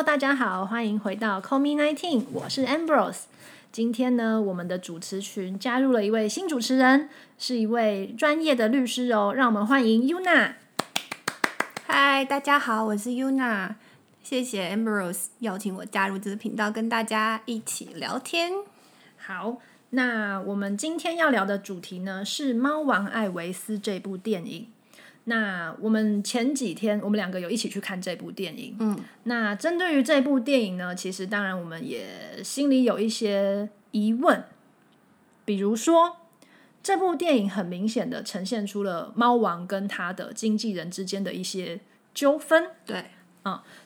Hello，大家好，欢迎回到 Call Me Nineteen，我是 Ambrose。今天呢，我们的主持群加入了一位新主持人，是一位专业的律师哦，让我们欢迎 Yuna。嗨，大家好，我是 Yuna，谢谢 Ambrose 邀请我加入这个频道，跟大家一起聊天。好，那我们今天要聊的主题呢是《猫王艾维斯》这部电影。那我们前几天我们两个有一起去看这部电影，嗯，那针对于这部电影呢，其实当然我们也心里有一些疑问，比如说这部电影很明显的呈现出了猫王跟他的经纪人之间的一些纠纷，对，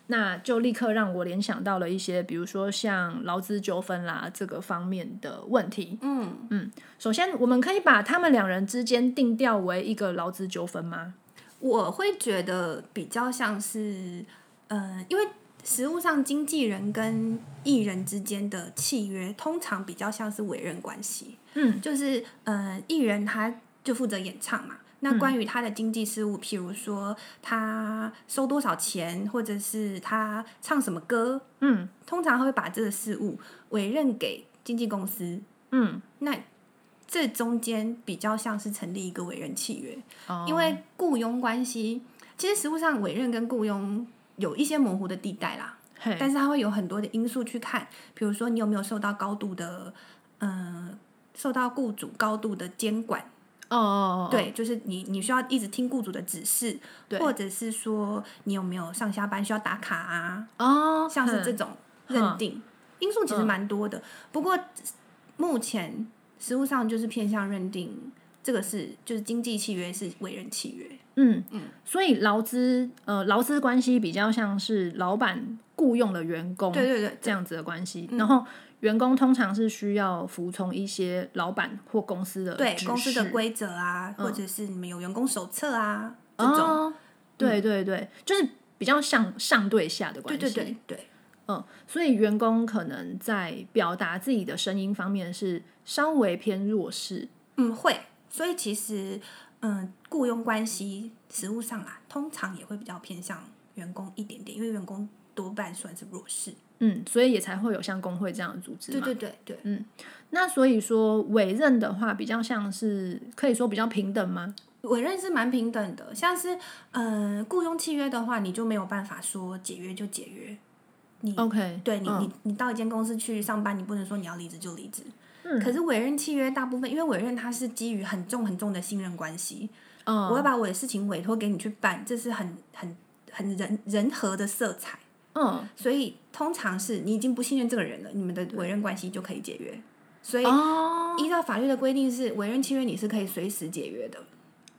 那就立刻让我联想到了一些，比如说像劳资纠纷啦这个方面的问题。嗯嗯，首先，我们可以把他们两人之间定调为一个劳资纠纷吗？我会觉得比较像是，呃，因为实物上经纪人跟艺人之间的契约，通常比较像是委任关系。嗯，就是呃，艺人他就负责演唱嘛。那关于他的经济事务，譬如说他收多少钱，或者是他唱什么歌，嗯通常会把这个事务委任给经纪公司。嗯，那这中间比较像是成立一个委任契约，哦。因为雇佣关系，其实实务上委任跟雇佣有一些模糊的地带啦，但是它会有很多的因素去看，比如说你有没有受到高度的，嗯、受到雇主高度的监管，哦哦，哦，对，就是你你需要一直听雇主的指示，或者是说你有没有上下班需要打卡啊，哦，像是这嗯种认定因素其实嗯蛮多的。不过目前实务上就是偏向认定这个是就是经济契约是委任契约。嗯嗯，所以劳资呃劳资关系比较像是老板雇佣了员工，对对对，这样子的关系，然后员工通常是需要服从一些老板或公司的对公司的规则啊，或者是你们有员工手册啊这种。哦，对对对，就是比较像上对下的关对系，对对对，嗯，所以员工可能在表达自己的声音方面是稍微偏弱势，嗯会。所以其实嗯雇佣关系实务上啦，通常也会比较偏向员工一点点，因为员工多半算是弱势。嗯，所以也才会有像工会这样的组织嘛。对对对嗯。那所以说委任的话，比较像是可以说比较平等吗？委任是蛮平等的，像是嗯、呃雇佣契约的话，你就没有办法说解约就解约。你 OK，对你、嗯你你到一间公司去上班，你不能说你要离职就离职。嗯可是委任契约大部分，因为委任它是基于很重很重的信任关系，嗯，我要把我的事情委托给你去办，这是很很很人人和的色彩。嗯所以通常是你已经不信任这个人了，你们的委任关系就可以解约。所以哦依照法律的规定是委任契约你是可以随时解约的，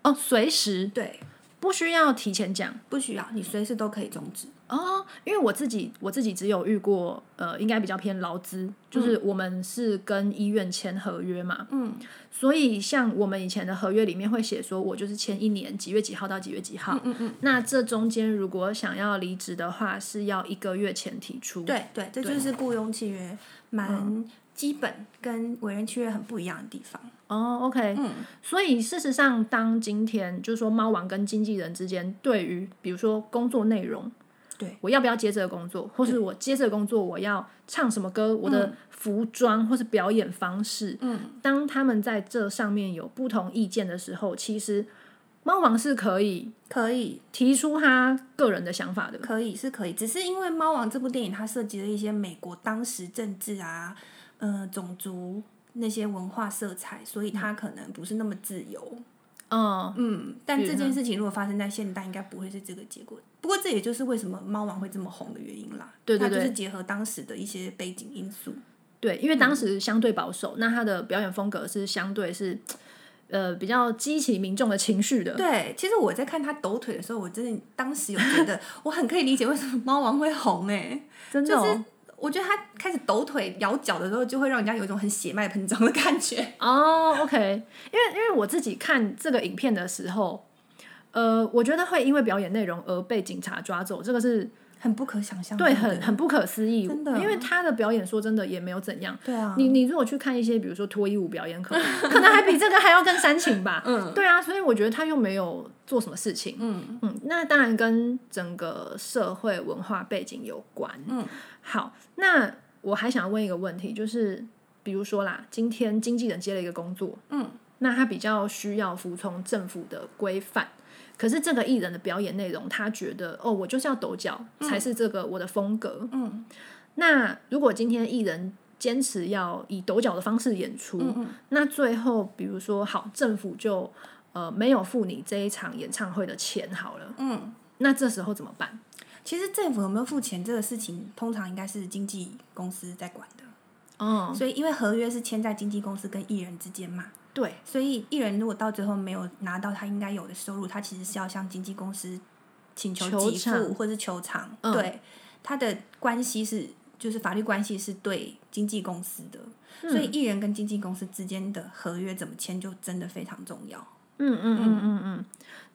哦，随时对，不需要提前讲不需要，你随时都可以终止。哦，因为我自己我自己只有遇过，呃，应该比较偏劳资，就是我们是跟医院签合约嘛，嗯，所以像我们以前的合约里面会写说，我就是签一年几月几号到几月几号，嗯嗯，那这中间如果想要离职的话，是要一个月前提出，对对，这就是雇佣契约蛮基本，跟委任契约很不一样的地方。哦，OK，嗯，所以事实上，当今天就是说猫王跟经纪人之间对于比如说工作内容，对。我要不要接这个工作，或是我接这个工作我要唱什么歌，我的服装或是表演方式，嗯，当他们在这上面有不同意见的时候，其实猫王是可以可以。提出他个人的想法的。可以是可以，只是因为《猫王》这部电影它涉及了一些美国当时政治啊、呃种族那些文化色彩，所以它可能不是那么自由。嗯，嗯嗯，但这件事情如果发生在现代，应该不会是这个结果。不过这也就是为什么《猫王》会这么红的原因啦。对对对它就是结合当时的一些背景因素。对，因为当时相对保守，那他的表演风格是相对是 呃比较激起民众的情绪的。对，其实我在看他抖腿的时候，我真的当时有觉得 我很可以理解为什么猫王会红哎、真的、哦。就是我觉得他开始抖腿、摇脚的时候，就会让人家有一种很血脉喷张的感觉。哦、o k 因为因为我自己看这个影片的时候，呃，我觉得会因为表演内容而被警察抓走，这个是很不可想象，对，很很不可思议。真的因为他的表演说真的也没有怎样。对啊，你你如果去看一些，比如说脱衣舞表演，可能可能还比这个还要更煽情吧。嗯，对啊，所以我觉得他又没有做什么事情。嗯嗯，那当然跟整个社会文化背景有关。嗯，好，那我还想问一个问题，就是比如说啦，今天经纪人接了一个工作，嗯，那他比较需要服从政府的规范。可是这个艺人的表演内容，他觉得哦，我就是要抖脚，才是这个我的风格。嗯，那如果今天艺人坚持要以抖脚的方式演出，嗯那最后比如说好，政府就呃没有付你这一场演唱会的钱好了，嗯，那这时候怎么办？其实政府有没有付钱这个事情，通常应该是经纪公司在管的。哦，所以因为合约是签在经纪公司跟艺人之间嘛，对，所以艺人如果到最后没有拿到他应该有的收入，他其实是要向经纪公司请求给付或是求偿。嗯。对，他的关系是就是法律关系是对经纪公司的，嗯。所以艺人跟经纪公司之间的合约怎么签就真的非常重要。嗯嗯嗯。嗯嗯。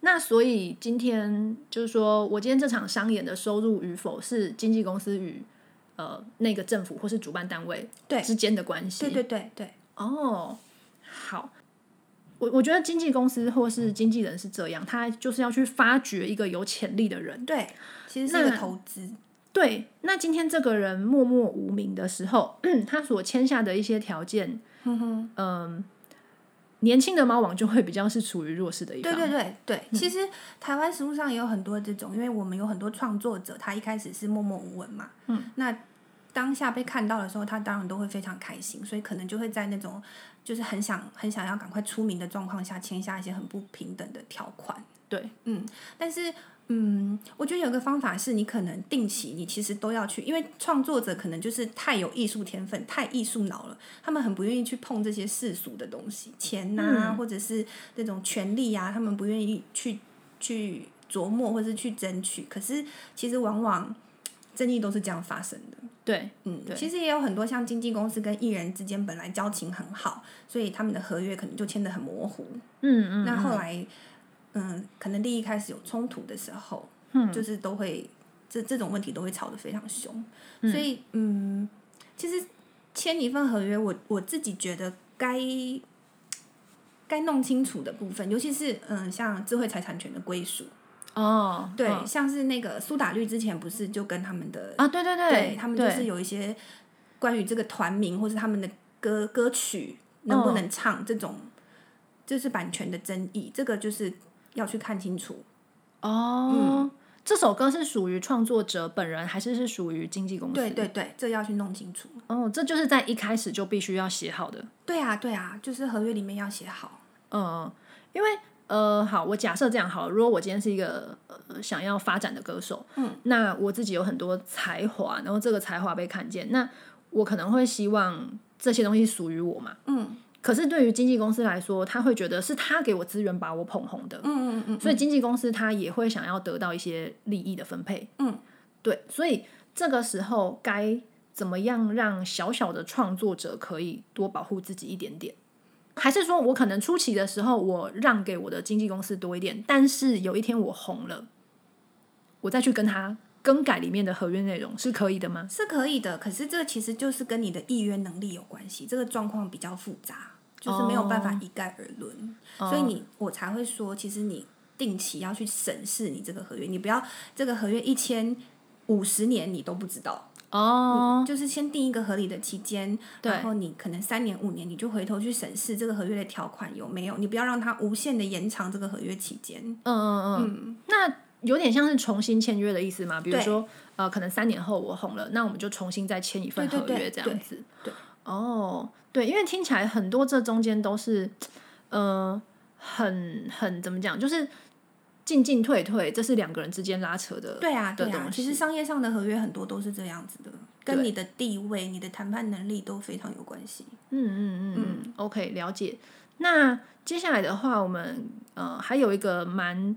那所以今天就是说我今天这场商演的收入与否是经纪公司与呃那个政府或是主办单位对之间的关系。对对对对，哦，好，我我觉得经纪公司或是经纪人是这样，他就是要去发掘一个有潜力的人。对，其实是一个投资。对，那今天这个人默默无名的时候，他所签下的一些条件，嗯哼。嗯，年轻的猫王就会比较是处于弱势的一方。对对对对，其实台湾实务上也有很多这种，因为我们有很多创作者，他一开始是默默无闻嘛，嗯，那当下被看到的时候，他当然都会非常开心，所以可能就会在那种就是很想很想要赶快出名的状况下，签下一些很不平等的条款。对，嗯，但是嗯，我觉得有个方法是你可能定期，你其实都要去，因为创作者可能就是太有艺术天分、太艺术脑了，他们很不愿意去碰这些世俗的东西，钱呐、嗯或者是那种权利啊，他们不愿意去去琢磨或是去争取。可是其实往往争议都是这样发生的。对，嗯，对其实也有很多像经纪公司跟艺人之间本来交情很好，所以他们的合约可能就签的很模糊。嗯嗯，那后来，嗯，可能利益开始有冲突的时候，嗯就是都会这这种问题都会吵得非常凶。嗯所以，嗯，其实签一份合约，我我自己觉得该该弄清楚的部分，尤其是嗯，像智慧财产权的归属，哦，对，嗯像是那个苏打绿之前不是就跟他们的啊，对对对他们就是有一些关于这个团名或是他们的歌歌曲能不能唱这种，就是版权的争议，这个就是要去看清楚。哦。嗯这首歌是属于创作者本人，还是是属于经纪公司？对对对，这要去弄清楚。哦，这就是在一开始就必须要写好的。对啊对啊，就是合约里面要写好。嗯，因为呃，好，我假设这样好了，如果我今天是一个呃想要发展的歌手，嗯，那我自己有很多才华，然后这个才华被看见，那我可能会希望这些东西属于我嘛。嗯可是对于经纪公司来说，他会觉得是他给我资源把我捧红的，嗯嗯嗯，所以经纪公司他也会想要得到一些利益的分配。嗯，对，所以这个时候该怎么样让小小的创作者可以多保护自己一点点？还是说我可能初期的时候我让给我的经纪公司多一点，但是有一天我红了，我再去跟他更改里面的合约内容是可以的吗？是可以的。可是这其实就是跟你的意愿能力有关系，这个状况比较复杂，就是没有办法一概而论。所以你我才会说，其实你定期要去审视你这个合约，你不要这个合约一签五十年你都不知道。哦，就是先定一个合理的期间，然后你可能三年五年，你就回头去审视这个合约的条款有没有，你不要让它无限的延长这个合约期间。嗯嗯嗯，那有点像是重新签约的意思嘛？比如对说，呃，可能三年后我红了，那我们就重新再签一份合约这样子。对哦，对，因为听起来很多这中间都是，呃，很很怎么讲，就是进进退退，这是两个人之间拉扯的。对啊，的对啊，其实商业上的合约很多都是这样子的，跟你的地位、你的谈判能力都非常有关系。嗯嗯嗯嗯，OK，了解。那接下来的话，我们呃还有一个蛮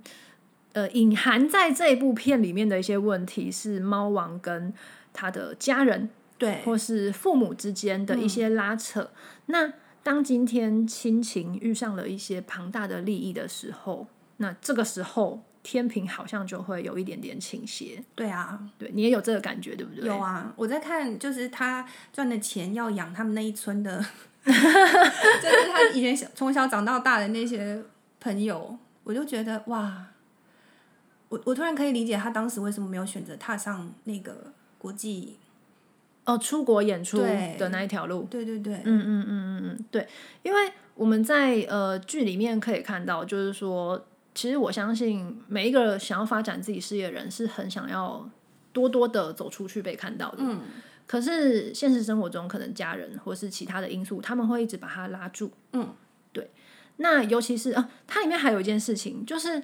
呃隐含在这一部片里面的一些问题是猫王跟他的家人对，或是父母之间的一些拉扯。那当今天亲情遇上了一些庞大的利益的时候，那这个时候天平好像就会有一点点倾斜。对啊，对你也有这个感觉，对不对？有啊，我在看，就是他赚的钱要养他们那一村的，就是他以前小从小长到大的那些朋友，我就觉得哇，我我突然可以理解他当时为什么没有选择踏上那个国际，哦，出国演出的那一条路。对对对，嗯嗯嗯嗯嗯，对，因为我们在呃剧里面可以看到，就是说，其实我相信每一个想要发展自己事业的人是很想要多多的走出去被看到的。嗯，可是现实生活中，可能家人或是其他的因素，他们会一直把他拉住。嗯，对。那尤其是啊，它里面还有一件事情，就是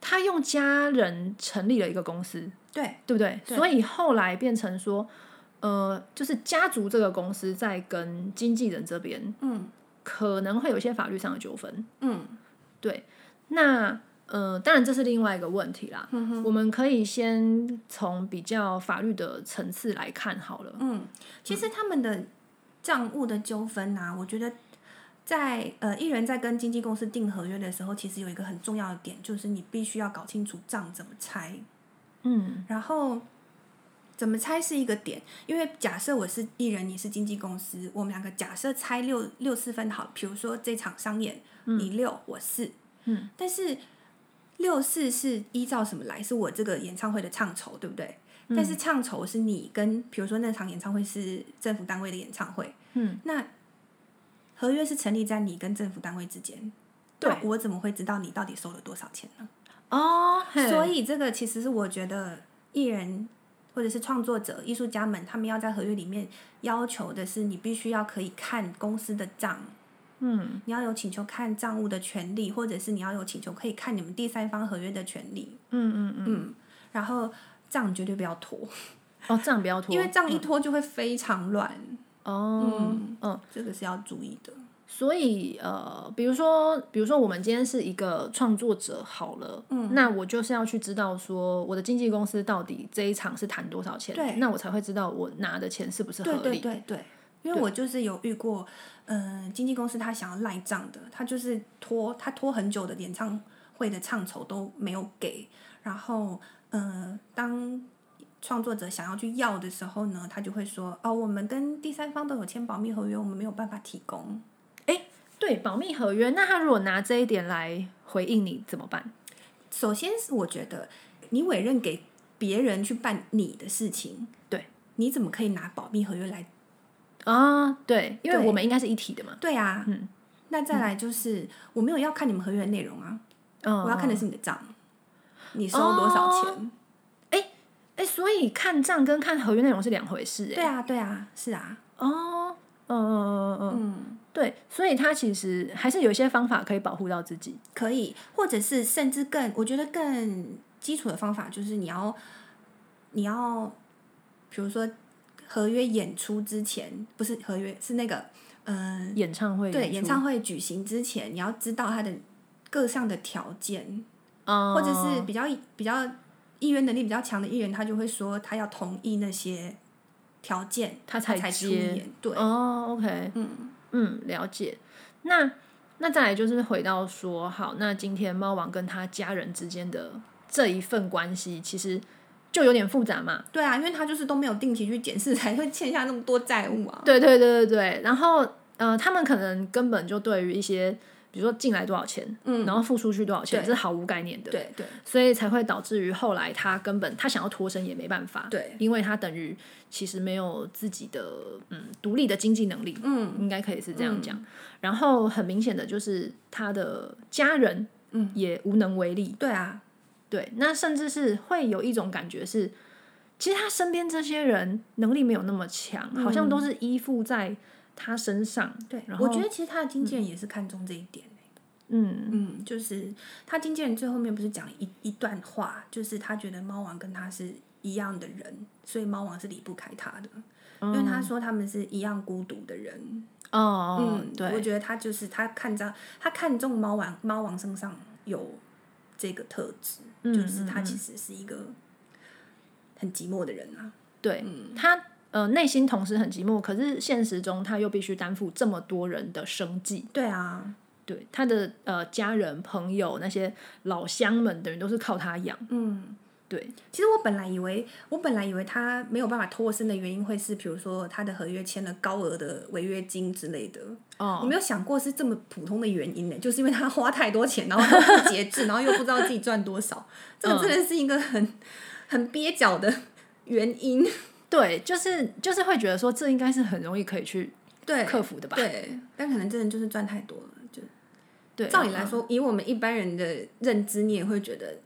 他用家人成立了一个公司，对对不对？所以后来变成说，呃，就是家族这个公司在跟经纪人这边，嗯可能会有一些法律上的纠纷。嗯对，那呃，当然这是另外一个问题啦。嗯我们可以先从比较法律的层次来看好了。嗯，其实他们的账务的纠纷啊，我觉得在呃艺人在跟经纪公司订合约的时候，其实有一个很重要的点，就是你必须要搞清楚账怎么拆。嗯然后怎么猜是一个点，因为假设我是艺人，你是经纪公司，我们两个假设拆六六四分好，比如说这场商演，你六我四，嗯，但是六四是依照什么来？是我这个演唱会的唱酬，对不对？嗯但是唱酬是你跟，比如说那场演唱会是政府单位的演唱会，嗯，那合约是成立在你跟政府单位之间，对我怎么会知道你到底收了多少钱呢？哦，所以以这个其实是我觉得艺人或者是创作者、艺术家们，他们要在合约里面要求的是，你必须要可以看公司的账，嗯。你要有请求看账务的权利，或者是你要有请求可以看你们第三方合约的权利。嗯嗯嗯，嗯，然后账绝对不要拖，哦，账不要拖，因为账一拖就会非常乱，哦，嗯嗯，这个是要注意的。所以呃，比如说，比如说我们今天是一个创作者好了，嗯，那我就是要去知道说我的经纪公司到底这一场是谈多少钱，对。那我才会知道我拿的钱是不是合对理。对对对，因为我就是有遇过，嗯、经纪公司他想要赖账的，他就是拖他拖很久的演唱会的唱酬都没有给，然后嗯、当创作者想要去要的时候呢，他就会说哦，我们跟第三方都有签保密合约，我们没有办法提供。对保密合约，那他如果拿这一点来回应你怎么办？首先是我觉得你委任给别人去办你的事情，对，你怎么可以拿保密合约来？啊，对，因为我们应该是一体的嘛，对啊，嗯，那再来就是、我没有要看你们合约的内容啊，嗯，我要看的是你的账，你收多少钱？哎，所以看账跟看合约内容是两回事，哎，对啊，对啊，是啊，哦，嗯嗯嗯嗯，嗯，对，所以他其实还是有一些方法可以保护到自己，可以，或者是甚至更，我觉得更基础的方法就是你要，你要，比如说合约演出之前，不是合约，是那个，嗯、演唱会对，演唱会举行之前，你要知道他的各项的条件，哦，或者是比较比较议员能力比较强的艺人，他就会说他要同意那些条件，他才才出接演。对，哦，OK，嗯嗯，了解。那那再来就是回到说，好，那今天猫王跟他家人之间的这一份关系，其实就有点复杂嘛。对啊，因为他就是都没有定期去检视，才会欠下那么多债务啊。对对对对对。然后呃，他们可能根本就对于一些，比如说进来多少钱，嗯，然后付出去多少钱，这是毫无概念的。对对所以才会导致于后来他根本他想要脱身也没办法，对，因为他等于其实没有自己的嗯独立的经济能力，嗯应该可以是这样讲。然后很明显的就是他的家人嗯也无能为力，对啊，对，那甚至是会有一种感觉是，其实他身边这些人能力没有那么强，好像都是依附在他身上，对，然后我觉得其实他的经纪人也是看重这一点、嗯。嗯，就是他经纪人最后面不是讲了一一段话，就是他觉得猫王跟他是一样的人，所以猫王是离不开他的，因为他说他们是一样孤独的人。哦，嗯，我对，觉得他就是他看着他看中猫王猫王身上有这个特质，嗯就是他其实是一个很寂寞的人啊。对他呃内心同时很寂寞，可是现实中他又必须担负这么多人的生计，对啊，对他的呃家人朋友那些老乡们，等于都是靠他养。嗯，对，其实我本来以为，我本来以为他没有办法脱身的原因会是，比如说他的合约签了高额的违约金之类的。我哦，没有想过是这么普通的原因呢，就是因为他花太多钱，然后不节制，然后又不知道自己赚多少，这个真的是一个很很蹩脚的原因。对，就是就是会觉得说这应该是很容易可以去对，克服的吧？对，但可能真的就是赚太多了。就对，照理来说，以我们一般人的认知，你也会觉得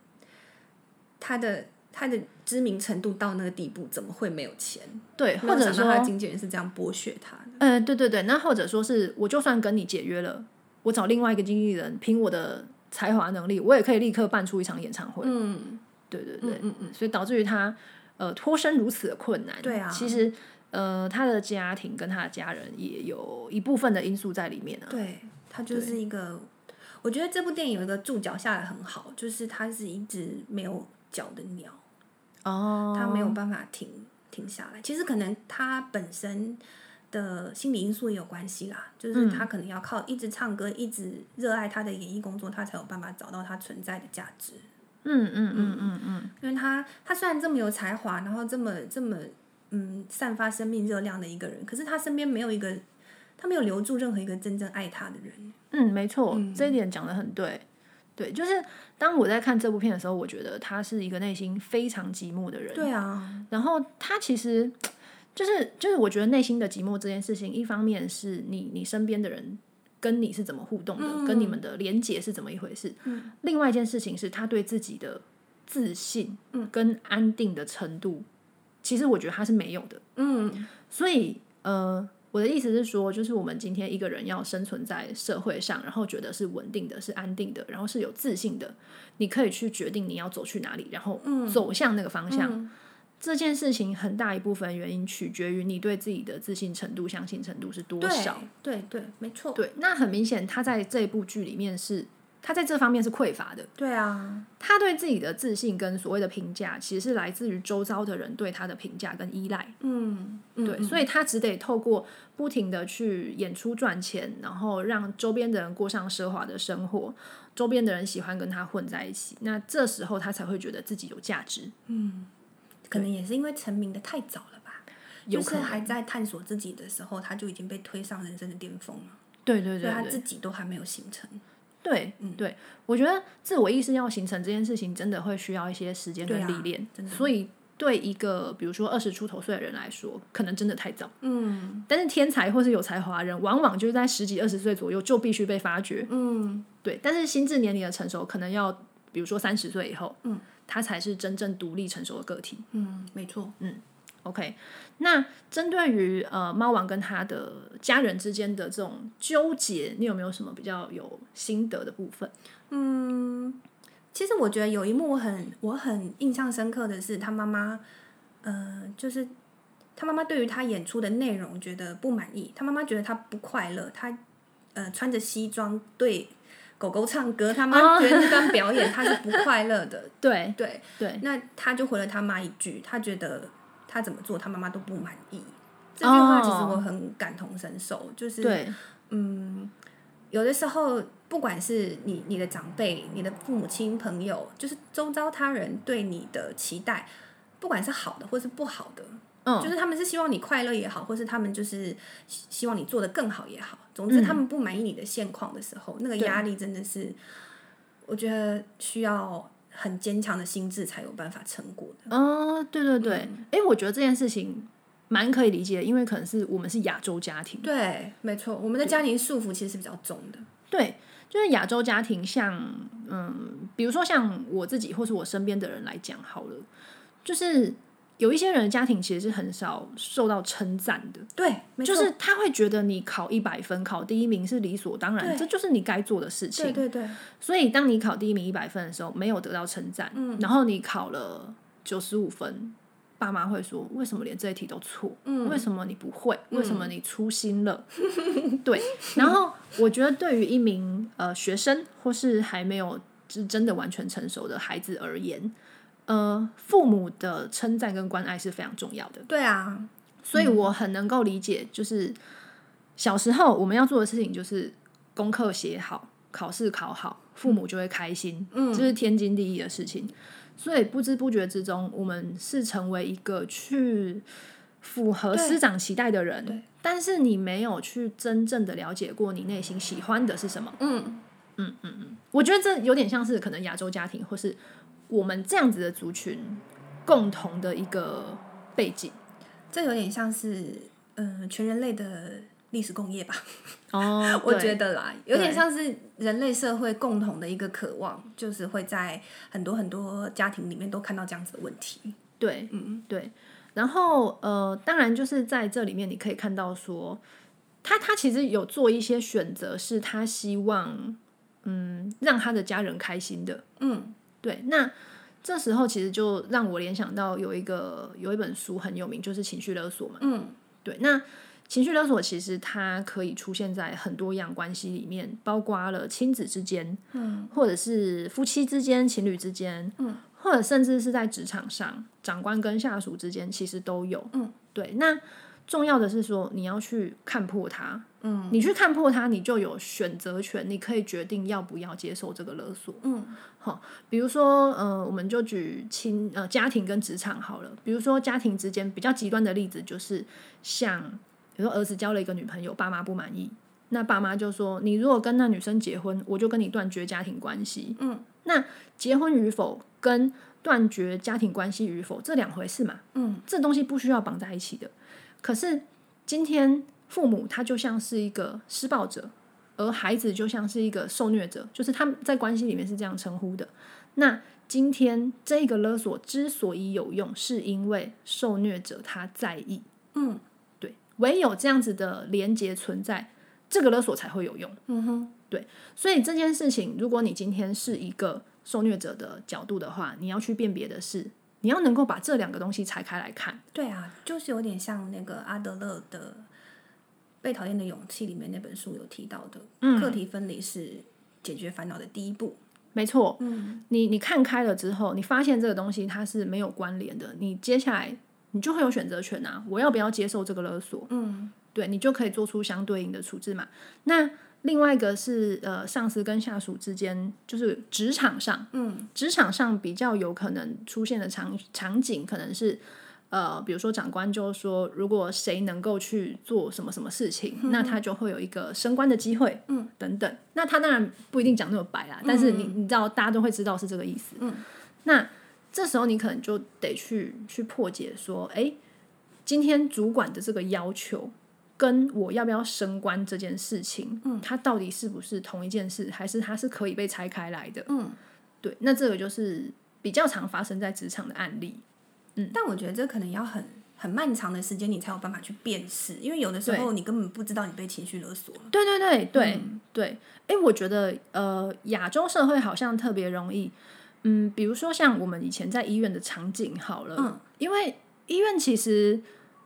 他的他的知名程度到那个地步，怎么会没有钱？对，或者说他的，经纪人是这样剥削他的。呃，对对对，那或者说是，我就算跟你解约了，我找另外一个经纪人，凭我的才华能力，我也可以立刻办出一场演唱会。嗯，对对对，嗯嗯所以导致于他呃脱身如此的困难。对啊其实呃他的家庭跟他的家人也有一部分的因素在里面啊。对，他就是一个。我觉得这部电影有一个注脚下的很好，就是他是一直没有脚的鸟，哦，它没有办法停停下来。其实可能它本身的心理因素也有关系啦，就是他可能要靠一直唱歌，一直热爱他的演艺工作，他才有办法找到他存在的价值。嗯嗯嗯嗯嗯，因为他他虽然这么有才华，然后这么这么嗯散发生命热量的一个人，可是他身边没有一个，他没有留住任何一个真正爱他的人。嗯，没错，这一点讲的很对。对，就是当我在看这部片的时候，我觉得他是一个内心非常寂寞的人。对啊，然后他其实就是就是，我觉得内心的寂寞这件事情，一方面是你你身边的人跟你是怎么互动的，跟你们的连结是怎么一回事。嗯另外一件事情是他对自己的自信跟安定的程度，其实我觉得他是没有的。嗯所以呃，我的意思是说，就是我们今天一个人要生存在社会上，然后觉得是稳定的、是安定的，然后是有自信的，你可以去决定你要走去哪里，然后走向那个方向。嗯这件事情很大一部分原因取决于你对自己的自信程度、相信程度是多对少。对对，没错。对，那很明显，他在这部剧里面是他在这方面是匮乏的。对啊，他对自己的自信跟所谓的评价，其实是来自于周遭的人对他的评价跟依赖。嗯，嗯对，所以他只得透过不停的去演出赚钱，然后让周边的人过上奢华的生活，周边的人喜欢跟他混在一起，那这时候他才会觉得自己有价值。嗯可能也是因为成名的太早了吧，就是有可能还在探索自己的时候，他就已经被推上人生的巅峰了，对对对对所以他自己都还没有形成。对对，我觉得自我意识要形成这件事情，真的会需要一些时间跟历练。真的所以对一个比如说二十出头岁的人来说，可能真的太早。嗯但是天才或是有才华人，往往就是在十几二十岁左右就必须被发掘。嗯对，但是心智年龄的成熟，可能要比如说三十岁以后，嗯，他才是真正独立成熟的个体。嗯，没错。OK，那针对于呃猫王跟他的家人之间的这种纠结，你有没有什么比较有心得的部分？嗯，其实我觉得有一幕我很我很印象深刻的是，他妈妈，呃，就是他妈妈对于他演出的内容觉得不满意，他妈妈觉得他不快乐，他呃穿着西装对狗狗唱歌，他妈觉得那段表演他是不快乐的，对对，对，那他就回了他妈一句，他觉得他怎么做他妈妈都不满意。这句话其实我很感同身受，就是对，嗯，有的时候，不管是你你的长辈、你的父母亲、朋友，就是周遭他人对你的期待，不管是好的或是不好的，嗯就是他们是希望你快乐也好，或是他们就是希希望你做的更好也好，总之他们不满意你的现况的时候，那个压力真的是，我觉得需要很坚强的心智才有办法成果的。哦，对对对，哎、我觉得这件事情蛮可以理解，因为可能是我们是亚洲家庭，对，没错，我们的家庭束缚其实是比较重的。对，就是亚洲家庭像，嗯，比如说像我自己或是我身边的人来讲好了，就是有一些人的家庭其实是很少受到称赞的，对，就是他会觉得你考一百分、考第一名是理所当然，对这就是你该做的事情。对对对，所以当你考第一名一百分的时候，没有得到称赞，嗯然后你考了九十五分，爸妈会说为什么连这一题都错？嗯为什么你不会？为什么你粗心了？对，然后我觉得对于一名呃学生或是还没有是真的完全成熟的孩子而言，呃，父母的称赞跟关爱是非常重要的。对啊，所以我很能够理解，就是小时候我们要做的事情就是功课写好，考试考好，父母就会开心，嗯，这是天经地义的事情。所以不知不觉之中，我们是成为一个去符合师长期待的人，但是你没有去真正的了解过你内心喜欢的是什么。嗯嗯嗯嗯，我觉得这有点像是可能亚洲家庭或是我们这样子的族群共同的一个背景，这有点像是嗯全人类的。历史工业吧，哦，我觉得啦，有点像是人类社会共同的一个渴望，就是会在很多很多家庭里面都看到这样子的问题。对，嗯，对。然后呃，当然就是在这里面你可以看到说，他他其实有做一些选择，是他希望嗯让他的家人开心的。嗯，对。那这时候其实就让我联想到有一个有一本书很有名，就是情绪勒索嘛。嗯，对。那情绪勒索其实它可以出现在很多样关系里面，包括了亲子之间，嗯，或者是夫妻之间、情侣之间，嗯，或者甚至是在职场上，长官跟下属之间，其实都有，嗯，对。那重要的是说，你要去看破它，嗯，你去看破它，你就有选择权，你可以决定要不要接受这个勒索，嗯，好，比如说，呃，我们就举亲呃家庭跟职场好了，比如说家庭之间比较极端的例子，就是像。比如说儿子交了一个女朋友，爸妈不满意，那爸妈就说：“你如果跟那女生结婚，我就跟你断绝家庭关系。”嗯，那结婚与否跟断绝家庭关系与否这两回事嘛？嗯，这东西不需要绑在一起的。可是今天父母他就像是一个施暴者，而孩子就像是一个受虐者，就是他们在关系里面是这样称呼的。那今天这个勒索之所以有用，是因为受虐者他在意。嗯。对唯有这样子的连接存在，这个勒索才会有用。嗯哼，对，所以这件事情，如果你今天是一个受虐者的角度的话，你要去辨别的是，你要能够把这两个东西拆开来看。对啊，就是有点像那个阿德勒的《被讨厌的勇气》里面那本书有提到的，嗯课题分离是解决烦恼的第一步。没错，嗯，你你看开了之后，你发现这个东西它是没有关联的，你接下来。你就会有选择权啊，我要不要接受这个勒索？嗯，对你就可以做出相对应的处置嘛。那另外一个是呃，上司跟下属之间，就是职场上，嗯，职场上比较有可能出现的场场景，可能是呃，比如说长官就说，如果谁能够去做什么什么事情，那他就会有一个升官的机会，嗯，等等。那他当然不一定讲那么白啦，但是你你知道，大家都会知道是这个意思，嗯，那。这时候你可能就得去去破解，说，哎，今天主管的这个要求跟我要不要升官这件事情，嗯，它到底是不是同一件事，还是它是可以被拆开来的？嗯，对，那这个就是比较常发生在职场的案例。嗯，但我觉得这可能要很很漫长的时间，你才有办法去辨识，因为有的时候你根本不知道你被情绪勒索了。对对对对对，哎，我觉得呃，亚洲社会好像特别容易。嗯，比如说像我们以前在医院的场景好了，嗯，因为医院其实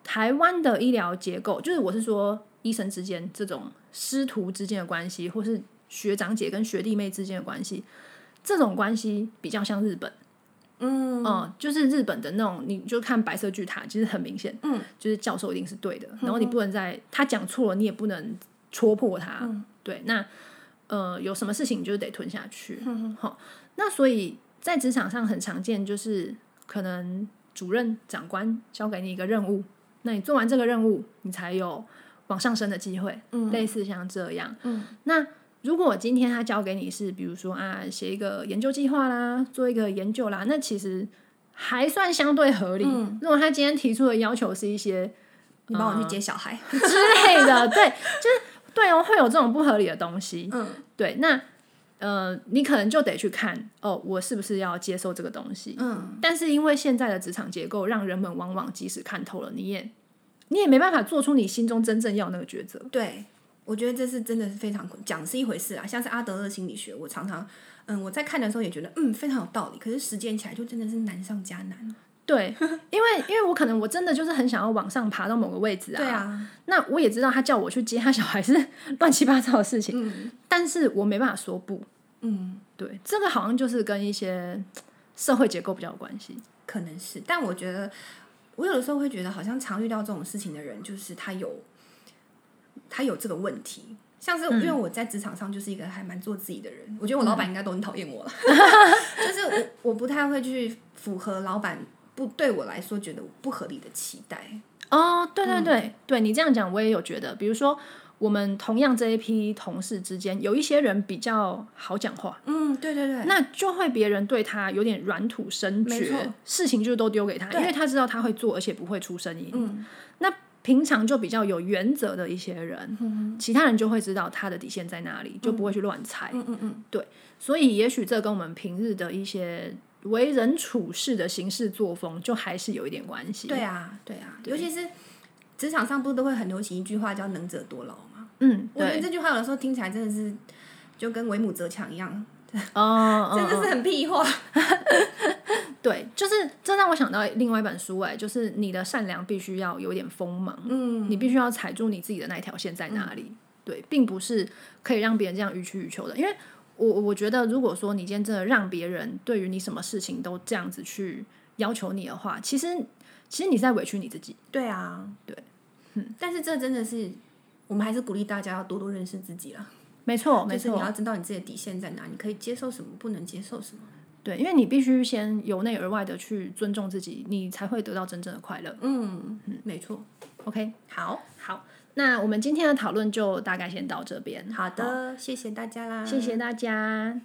台湾的医疗结构，就是我是说医生之间这种师徒之间的关系，或是学长姐跟学弟妹之间的关系，这种关系比较像日本，嗯，哦，就是日本的那种，你就看白色巨塔，其实很明显，嗯，就是教授一定是对的，然后你不能在他讲错了，你也不能戳破他，对，那呃，有什么事情你就得吞下去，好，那所以。在职场上很常见，就是可能主任长官交给你一个任务，那你做完这个任务，你才有往上升的机会。嗯，类似像这样。嗯，那如果我今天他交给你是，比如说啊，写一个研究计划啦，做一个研究啦，那其实还算相对合理。如果他今天提出的要求是一些，你帮我去接小孩之类的，对，就是对哦，会有这种不合理的东西。嗯，对，那。呃，你可能就得去看哦，我是不是要接受这个东西？嗯，但是因为现在的职场结构，让人们往往即使看透了，你也你也没办法做出你心中真正要那个抉择。对，我觉得这是真的是非常讲是一回事啊，像是阿德勒心理学，我常常嗯我在看的时候也觉得嗯非常有道理，可是实践起来就真的是难上加难。对，因为因为我可能我真的就是很想要往上爬到某个位置啊。对啊。那我也知道他叫我去接他小孩是 乱七八糟的事情，嗯，但是我没办法说不。嗯，对，这个好像就是跟一些社会结构比较有关系，可能是。但我觉得，我有的时候会觉得，好像常遇到这种事情的人，就是他有他有这个问题，像是因为我在职场上就是一个还蛮做自己的人，我觉得我老板应该都很讨厌我了，就是我我不太会去符合老板不对我来说觉得不合理的期待。哦，对对对，对你这样讲我也有觉得，比如说我们同样这一批同事之间，有一些人比较好讲话，嗯，对对对，那就会别人对他有点软土生绝，事情就都丢给他，因为他知道他会做，而且不会出声音。嗯，那。平常就比较有原则的一些人，其他人就会知道他的底线在哪里，就不会去乱猜。嗯嗯嗯，对，所以也许这跟我们平日的一些为人处事的行事作风，就还是有一点关系。对啊，对啊，尤其是职场上不是都会很流行一句话叫“能者多劳”吗？嗯，我觉得这句话有的时候听起来真的是就跟为母则强一样。哦，真的是很屁话。对，就是这让我想到另外一本书，哎，就是你的善良必须要有点锋芒，嗯，你必须要踩住你自己的那条线在哪里。对，并不是可以让别人这样予取予求的。因为我我觉得，如果说你今天真的让别人对于你什么事情都这样子去要求你的话，其实其实你在委屈你自己。对啊，对，嗯，但是这真的是我们还是鼓励大家要多多认识自己了。没错，没错，你要知道你自己的底线在哪，你可以接受什么，不能接受什么。对，因为你必须先由内而外的去尊重自己，你才会得到真正的快乐。嗯嗯，没错。OK，好，好，那我们今天的讨论就大概先到这边。好的，谢谢大家啦，谢谢大家。